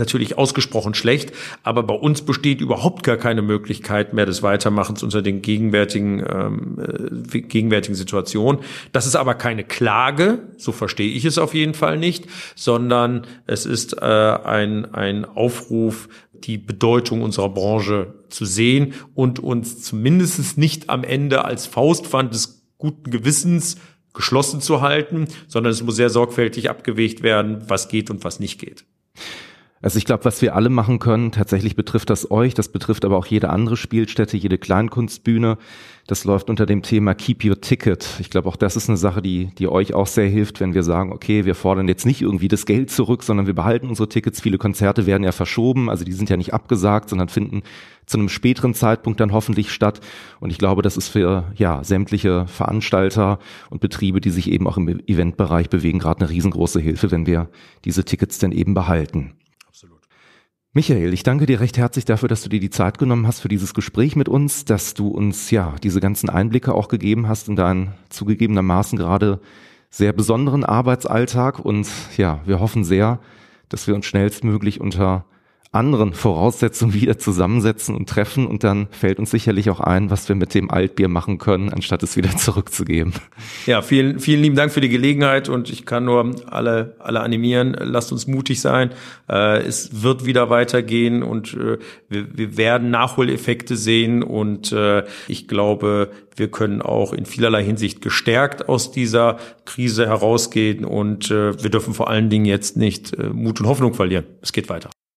natürlich ausgesprochen schlecht, aber bei uns besteht überhaupt gar keine Möglichkeit mehr des Weitermachens unter den gegenwärtigen ähm, äh, gegenwärtigen Situationen. Das ist aber keine Klage, so verstehe ich es auf jeden Fall nicht, sondern es ist äh, ein ein Aufruf, die Bedeutung unserer Branche zu sehen und uns zumindest nicht am Ende als Faustpfand des guten Gewissens geschlossen zu halten, sondern es muss sehr sorgfältig abgewegt werden, was geht und was nicht geht. Also ich glaube, was wir alle machen können, tatsächlich betrifft das euch, das betrifft aber auch jede andere Spielstätte, jede Kleinkunstbühne. Das läuft unter dem Thema Keep Your Ticket. Ich glaube, auch das ist eine Sache, die, die euch auch sehr hilft, wenn wir sagen, okay, wir fordern jetzt nicht irgendwie das Geld zurück, sondern wir behalten unsere Tickets. Viele Konzerte werden ja verschoben, also die sind ja nicht abgesagt, sondern finden zu einem späteren Zeitpunkt dann hoffentlich statt. Und ich glaube, das ist für ja sämtliche Veranstalter und Betriebe, die sich eben auch im Eventbereich bewegen, gerade eine riesengroße Hilfe, wenn wir diese Tickets dann eben behalten. Michael, ich danke dir recht herzlich dafür, dass du dir die Zeit genommen hast für dieses Gespräch mit uns, dass du uns ja diese ganzen Einblicke auch gegeben hast in deinen zugegebenermaßen gerade sehr besonderen Arbeitsalltag. Und ja, wir hoffen sehr, dass wir uns schnellstmöglich unter anderen Voraussetzungen wieder zusammensetzen und treffen und dann fällt uns sicherlich auch ein, was wir mit dem Altbier machen können, anstatt es wieder zurückzugeben. Ja, vielen, vielen lieben Dank für die Gelegenheit und ich kann nur alle, alle animieren, lasst uns mutig sein. Äh, es wird wieder weitergehen und äh, wir, wir werden Nachholeffekte sehen und äh, ich glaube, wir können auch in vielerlei Hinsicht gestärkt aus dieser Krise herausgehen und wir dürfen vor allen Dingen jetzt nicht Mut und Hoffnung verlieren. Es geht weiter.